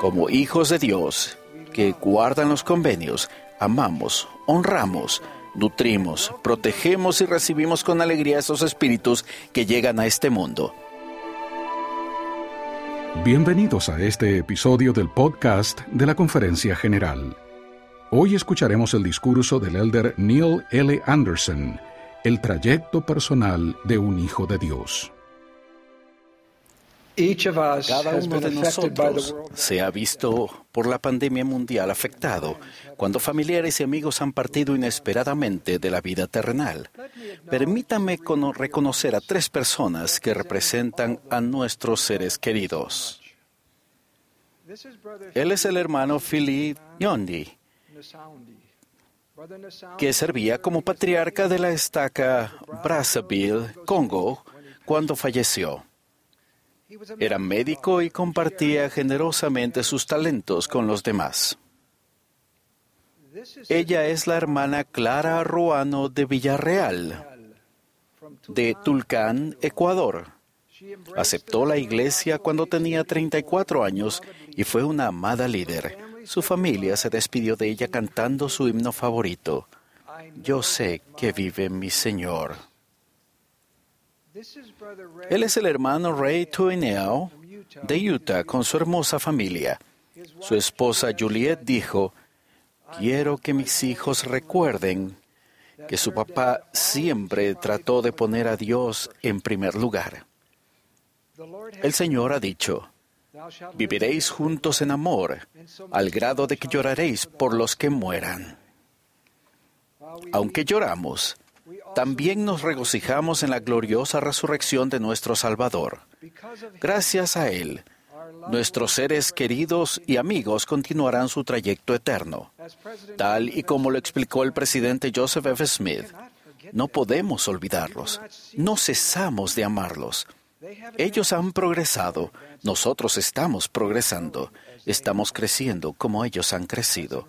Como hijos de Dios que guardan los convenios, amamos, honramos, nutrimos, protegemos y recibimos con alegría esos espíritus que llegan a este mundo. Bienvenidos a este episodio del podcast de la Conferencia General. Hoy escucharemos el discurso del elder Neil L. Anderson, el trayecto personal de un hijo de Dios. Cada uno de nosotros se ha visto por la pandemia mundial afectado cuando familiares y amigos han partido inesperadamente de la vida terrenal. Permítame reconocer a tres personas que representan a nuestros seres queridos. Él es el hermano Philip Yondi, que servía como patriarca de la estaca Brazzaville, Congo, cuando falleció. Era médico y compartía generosamente sus talentos con los demás. Ella es la hermana Clara Ruano de Villarreal, de Tulcán, Ecuador. Aceptó la iglesia cuando tenía 34 años y fue una amada líder. Su familia se despidió de ella cantando su himno favorito. Yo sé que vive mi Señor. Él es el hermano Ray Tuineo de Utah con su hermosa familia. Su esposa Juliet dijo, quiero que mis hijos recuerden que su papá siempre trató de poner a Dios en primer lugar. El Señor ha dicho, viviréis juntos en amor, al grado de que lloraréis por los que mueran. Aunque lloramos, también nos regocijamos en la gloriosa resurrección de nuestro Salvador. Gracias a Él, nuestros seres queridos y amigos continuarán su trayecto eterno. Tal y como lo explicó el presidente Joseph F. Smith, no podemos olvidarlos, no cesamos de amarlos. Ellos han progresado, nosotros estamos progresando, estamos creciendo como ellos han crecido.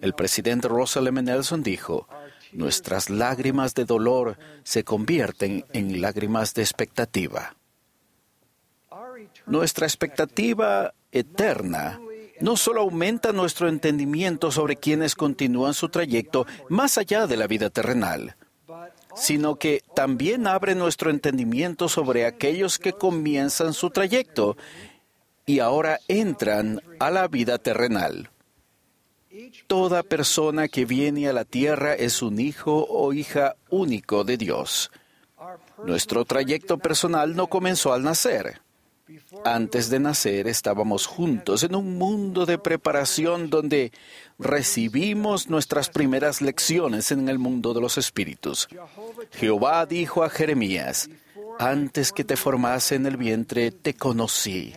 El presidente Russell M. Nelson dijo, nuestras lágrimas de dolor se convierten en lágrimas de expectativa. Nuestra expectativa eterna no solo aumenta nuestro entendimiento sobre quienes continúan su trayecto más allá de la vida terrenal, sino que también abre nuestro entendimiento sobre aquellos que comienzan su trayecto y ahora entran a la vida terrenal. Toda persona que viene a la tierra es un hijo o hija único de Dios. Nuestro trayecto personal no comenzó al nacer. Antes de nacer estábamos juntos en un mundo de preparación donde recibimos nuestras primeras lecciones en el mundo de los espíritus. Jehová dijo a Jeremías, antes que te formase en el vientre te conocí,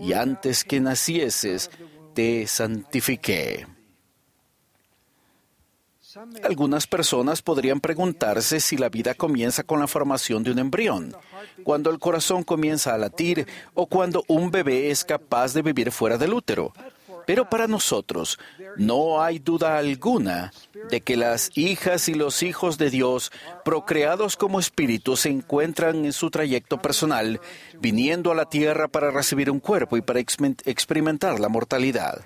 y antes que nacieses te santifiqué. Algunas personas podrían preguntarse si la vida comienza con la formación de un embrión, cuando el corazón comienza a latir o cuando un bebé es capaz de vivir fuera del útero. Pero para nosotros no hay duda alguna de que las hijas y los hijos de Dios, procreados como espíritus, se encuentran en su trayecto personal, viniendo a la tierra para recibir un cuerpo y para experimentar la mortalidad.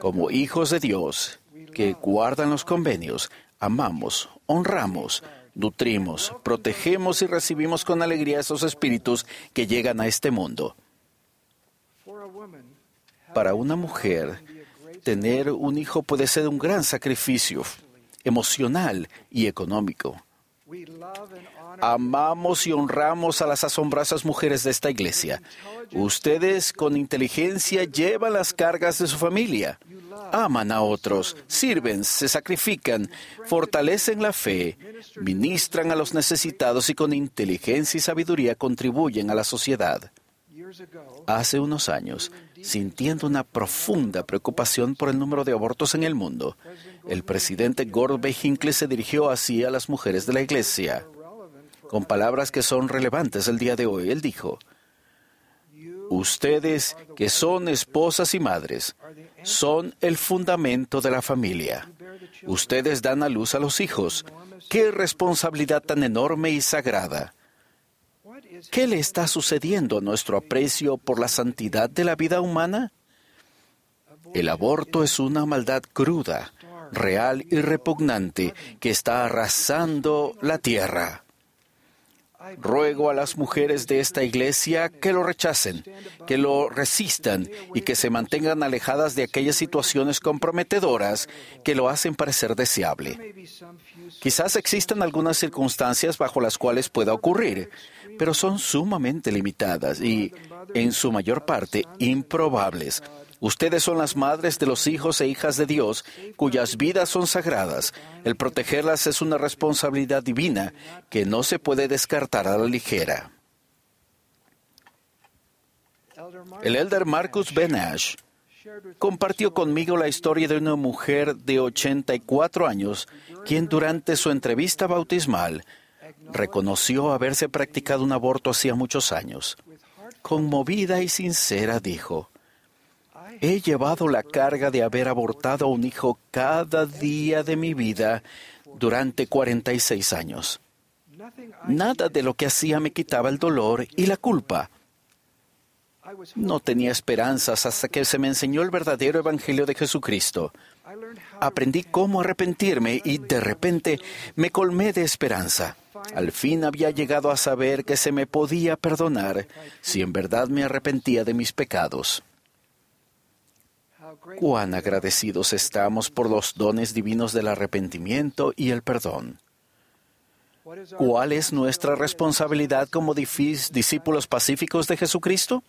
Como hijos de Dios, que guardan los convenios, amamos, honramos, nutrimos, protegemos y recibimos con alegría esos espíritus que llegan a este mundo. Para una mujer, tener un hijo puede ser un gran sacrificio emocional y económico. Amamos y honramos a las asombrosas mujeres de esta iglesia. Ustedes con inteligencia llevan las cargas de su familia. Aman a otros, sirven, se sacrifican, fortalecen la fe, ministran a los necesitados y con inteligencia y sabiduría contribuyen a la sociedad. Hace unos años, sintiendo una profunda preocupación por el número de abortos en el mundo, el presidente Gordon B. Hinckley se dirigió así a las mujeres de la iglesia. Con palabras que son relevantes el día de hoy, él dijo, Ustedes que son esposas y madres, son el fundamento de la familia. Ustedes dan a luz a los hijos. ¡Qué responsabilidad tan enorme y sagrada! ¿Qué le está sucediendo a nuestro aprecio por la santidad de la vida humana? El aborto es una maldad cruda, real y repugnante que está arrasando la tierra. Ruego a las mujeres de esta iglesia que lo rechacen, que lo resistan y que se mantengan alejadas de aquellas situaciones comprometedoras que lo hacen parecer deseable. Quizás existan algunas circunstancias bajo las cuales pueda ocurrir, pero son sumamente limitadas y, en su mayor parte, improbables Ustedes son las madres de los hijos e hijas de Dios, cuyas vidas son sagradas. El protegerlas es una responsabilidad divina que no se puede descartar a la ligera. El elder Marcus Benash compartió conmigo la historia de una mujer de 84 años, quien durante su entrevista bautismal reconoció haberse practicado un aborto hacía muchos años. Conmovida y sincera dijo, He llevado la carga de haber abortado a un hijo cada día de mi vida durante 46 años. Nada de lo que hacía me quitaba el dolor y la culpa. No tenía esperanzas hasta que se me enseñó el verdadero Evangelio de Jesucristo. Aprendí cómo arrepentirme y de repente me colmé de esperanza. Al fin había llegado a saber que se me podía perdonar si en verdad me arrepentía de mis pecados. Cuán agradecidos estamos por los dones divinos del arrepentimiento y el perdón. ¿Cuál es nuestra responsabilidad como discípulos pacíficos de Jesucristo?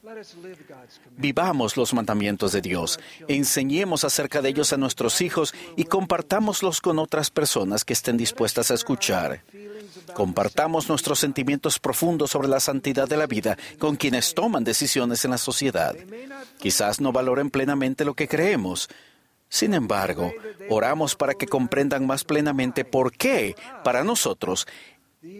Vivamos los mandamientos de Dios, enseñemos acerca de ellos a nuestros hijos y compartámoslos con otras personas que estén dispuestas a escuchar. Compartamos nuestros sentimientos profundos sobre la santidad de la vida con quienes toman decisiones en la sociedad. Quizás no valoren plenamente lo que creemos. Sin embargo, oramos para que comprendan más plenamente por qué, para nosotros,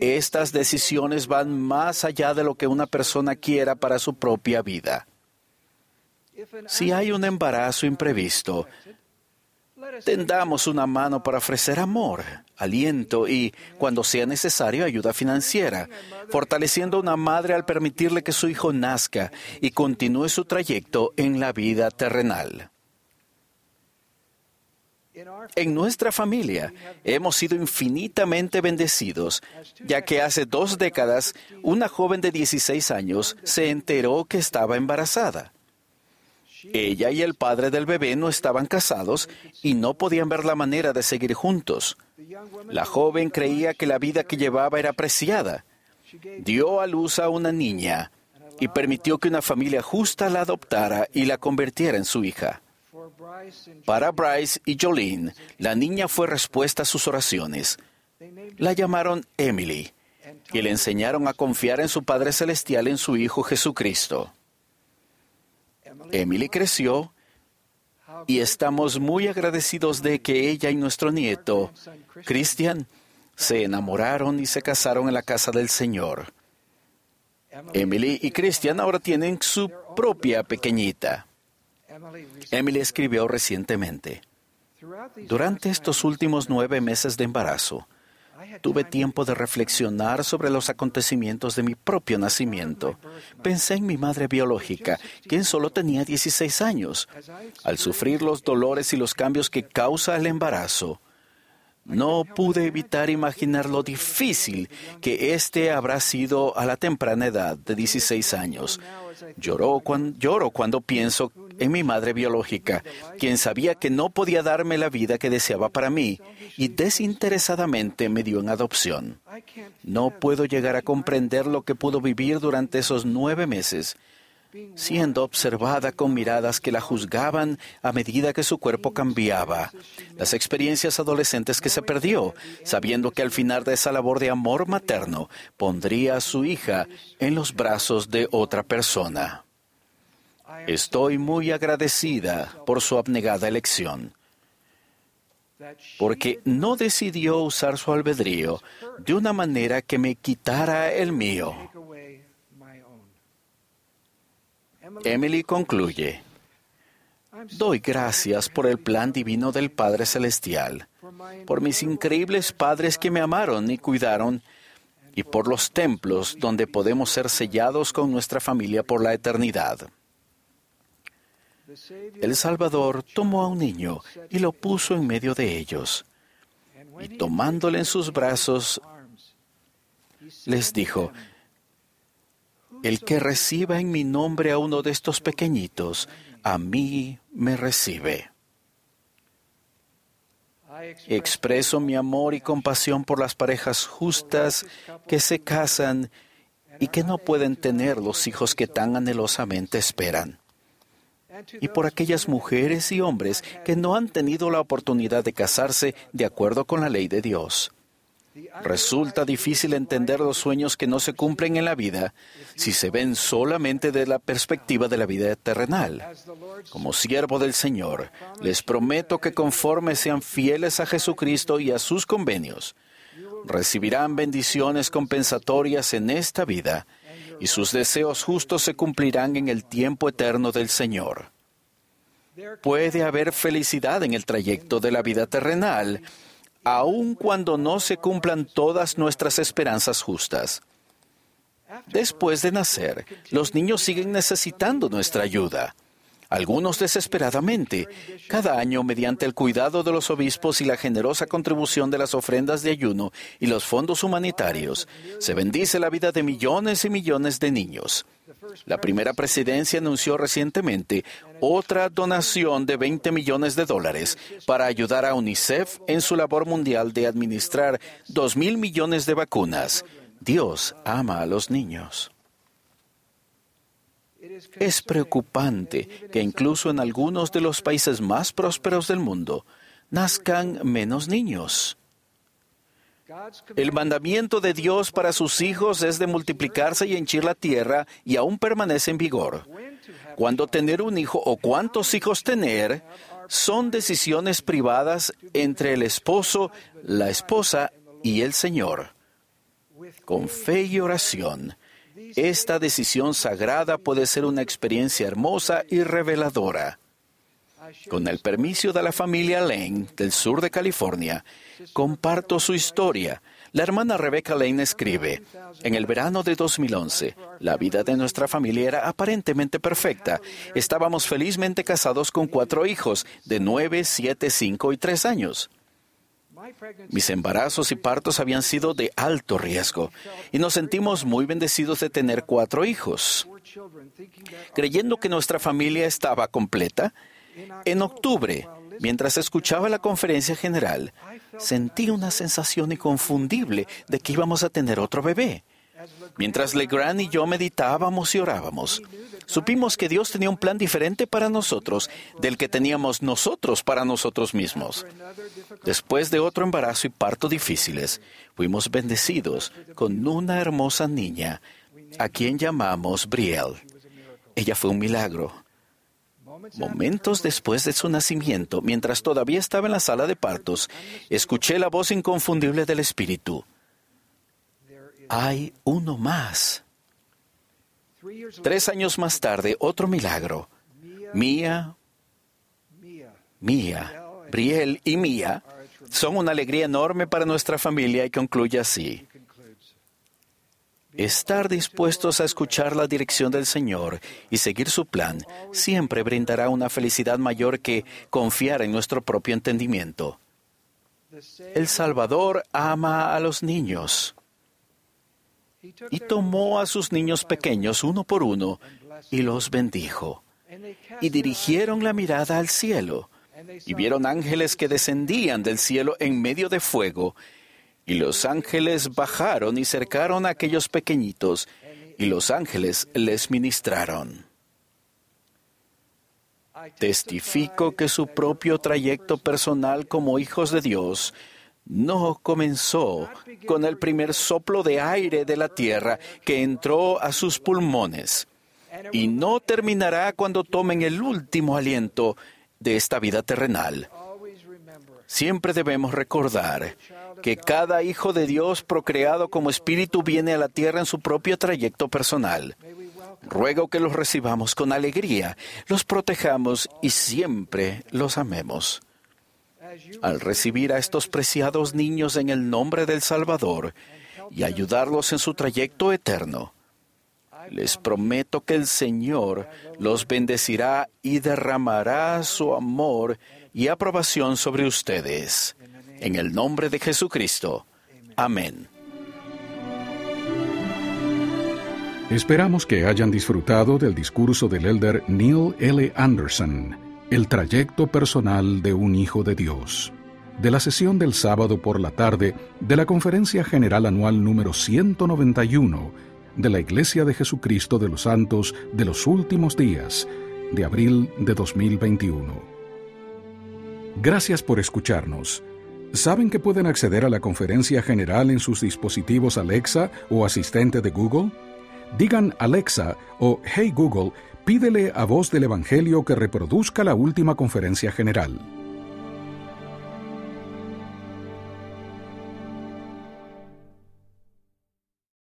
estas decisiones van más allá de lo que una persona quiera para su propia vida. Si hay un embarazo imprevisto, Tendamos una mano para ofrecer amor, aliento y, cuando sea necesario, ayuda financiera, fortaleciendo a una madre al permitirle que su hijo nazca y continúe su trayecto en la vida terrenal. En nuestra familia hemos sido infinitamente bendecidos, ya que hace dos décadas una joven de 16 años se enteró que estaba embarazada. Ella y el padre del bebé no estaban casados y no podían ver la manera de seguir juntos. La joven creía que la vida que llevaba era apreciada. Dio a luz a una niña y permitió que una familia justa la adoptara y la convirtiera en su hija. Para Bryce y Jolene, la niña fue respuesta a sus oraciones. La llamaron Emily y le enseñaron a confiar en su Padre Celestial en su Hijo Jesucristo. Emily creció y estamos muy agradecidos de que ella y nuestro nieto, Christian, se enamoraron y se casaron en la casa del Señor. Emily y Christian ahora tienen su propia pequeñita. Emily escribió recientemente, durante estos últimos nueve meses de embarazo, Tuve tiempo de reflexionar sobre los acontecimientos de mi propio nacimiento. Pensé en mi madre biológica, quien solo tenía 16 años. Al sufrir los dolores y los cambios que causa el embarazo, no pude evitar imaginar lo difícil que éste habrá sido a la temprana edad de 16 años. Lloro cuando, lloro cuando pienso en mi madre biológica, quien sabía que no podía darme la vida que deseaba para mí y desinteresadamente me dio en adopción. No puedo llegar a comprender lo que pudo vivir durante esos nueve meses siendo observada con miradas que la juzgaban a medida que su cuerpo cambiaba, las experiencias adolescentes que se perdió, sabiendo que al final de esa labor de amor materno pondría a su hija en los brazos de otra persona. Estoy muy agradecida por su abnegada elección, porque no decidió usar su albedrío de una manera que me quitara el mío. Emily concluye, Doy gracias por el plan divino del Padre Celestial, por mis increíbles padres que me amaron y cuidaron, y por los templos donde podemos ser sellados con nuestra familia por la eternidad. El Salvador tomó a un niño y lo puso en medio de ellos. Y tomándole en sus brazos, les dijo, el que reciba en mi nombre a uno de estos pequeñitos, a mí me recibe. Expreso mi amor y compasión por las parejas justas que se casan y que no pueden tener los hijos que tan anhelosamente esperan. Y por aquellas mujeres y hombres que no han tenido la oportunidad de casarse de acuerdo con la ley de Dios. Resulta difícil entender los sueños que no se cumplen en la vida si se ven solamente de la perspectiva de la vida terrenal. Como siervo del Señor, les prometo que conforme sean fieles a Jesucristo y a sus convenios, recibirán bendiciones compensatorias en esta vida y sus deseos justos se cumplirán en el tiempo eterno del Señor. Puede haber felicidad en el trayecto de la vida terrenal, aun cuando no se cumplan todas nuestras esperanzas justas. Después de nacer, los niños siguen necesitando nuestra ayuda algunos desesperadamente, cada año mediante el cuidado de los obispos y la generosa contribución de las ofrendas de ayuno y los fondos humanitarios, se bendice la vida de millones y millones de niños. La primera presidencia anunció recientemente otra donación de 20 millones de dólares para ayudar a UNICEF en su labor mundial de administrar 2 mil millones de vacunas. Dios ama a los niños. Es preocupante que incluso en algunos de los países más prósperos del mundo nazcan menos niños. El mandamiento de Dios para sus hijos es de multiplicarse y henchir la tierra y aún permanece en vigor. Cuándo tener un hijo o cuántos hijos tener son decisiones privadas entre el esposo, la esposa y el Señor. Con fe y oración, esta decisión sagrada puede ser una experiencia hermosa y reveladora. Con el permiso de la familia Lane del sur de California, comparto su historia. La hermana Rebecca Lane escribe, en el verano de 2011, la vida de nuestra familia era aparentemente perfecta. Estábamos felizmente casados con cuatro hijos de nueve, siete, cinco y tres años. Mis embarazos y partos habían sido de alto riesgo y nos sentimos muy bendecidos de tener cuatro hijos. Creyendo que nuestra familia estaba completa, en octubre, mientras escuchaba la conferencia general, sentí una sensación inconfundible de que íbamos a tener otro bebé. Mientras Legrand y yo meditábamos y orábamos, supimos que Dios tenía un plan diferente para nosotros del que teníamos nosotros para nosotros mismos. Después de otro embarazo y parto difíciles, fuimos bendecidos con una hermosa niña, a quien llamamos Brielle. Ella fue un milagro. Momentos después de su nacimiento, mientras todavía estaba en la sala de partos, escuché la voz inconfundible del Espíritu hay uno más. Tres años más tarde, otro milagro. Mía, Mía, Briel y Mía son una alegría enorme para nuestra familia y concluye así. Estar dispuestos a escuchar la dirección del Señor y seguir su plan siempre brindará una felicidad mayor que confiar en nuestro propio entendimiento. El Salvador ama a los niños y tomó a sus niños pequeños uno por uno y los bendijo. Y dirigieron la mirada al cielo y vieron ángeles que descendían del cielo en medio de fuego. Y los ángeles bajaron y cercaron a aquellos pequeñitos y los ángeles les ministraron. Testifico que su propio trayecto personal como hijos de Dios no comenzó con el primer soplo de aire de la tierra que entró a sus pulmones y no terminará cuando tomen el último aliento de esta vida terrenal. Siempre debemos recordar que cada hijo de Dios procreado como espíritu viene a la tierra en su propio trayecto personal. Ruego que los recibamos con alegría, los protejamos y siempre los amemos. Al recibir a estos preciados niños en el nombre del Salvador y ayudarlos en su trayecto eterno, Les prometo que el Señor los bendecirá y derramará su amor y aprobación sobre ustedes. En el nombre de Jesucristo. Amén. Esperamos que hayan disfrutado del discurso del elder Neil L. Anderson, El trayecto personal de un Hijo de Dios, de la sesión del sábado por la tarde de la Conferencia General Anual número 191 de la Iglesia de Jesucristo de los Santos de los Últimos Días, de abril de 2021. Gracias por escucharnos. ¿Saben que pueden acceder a la conferencia general en sus dispositivos Alexa o asistente de Google? Digan Alexa o Hey Google, pídele a voz del Evangelio que reproduzca la última conferencia general.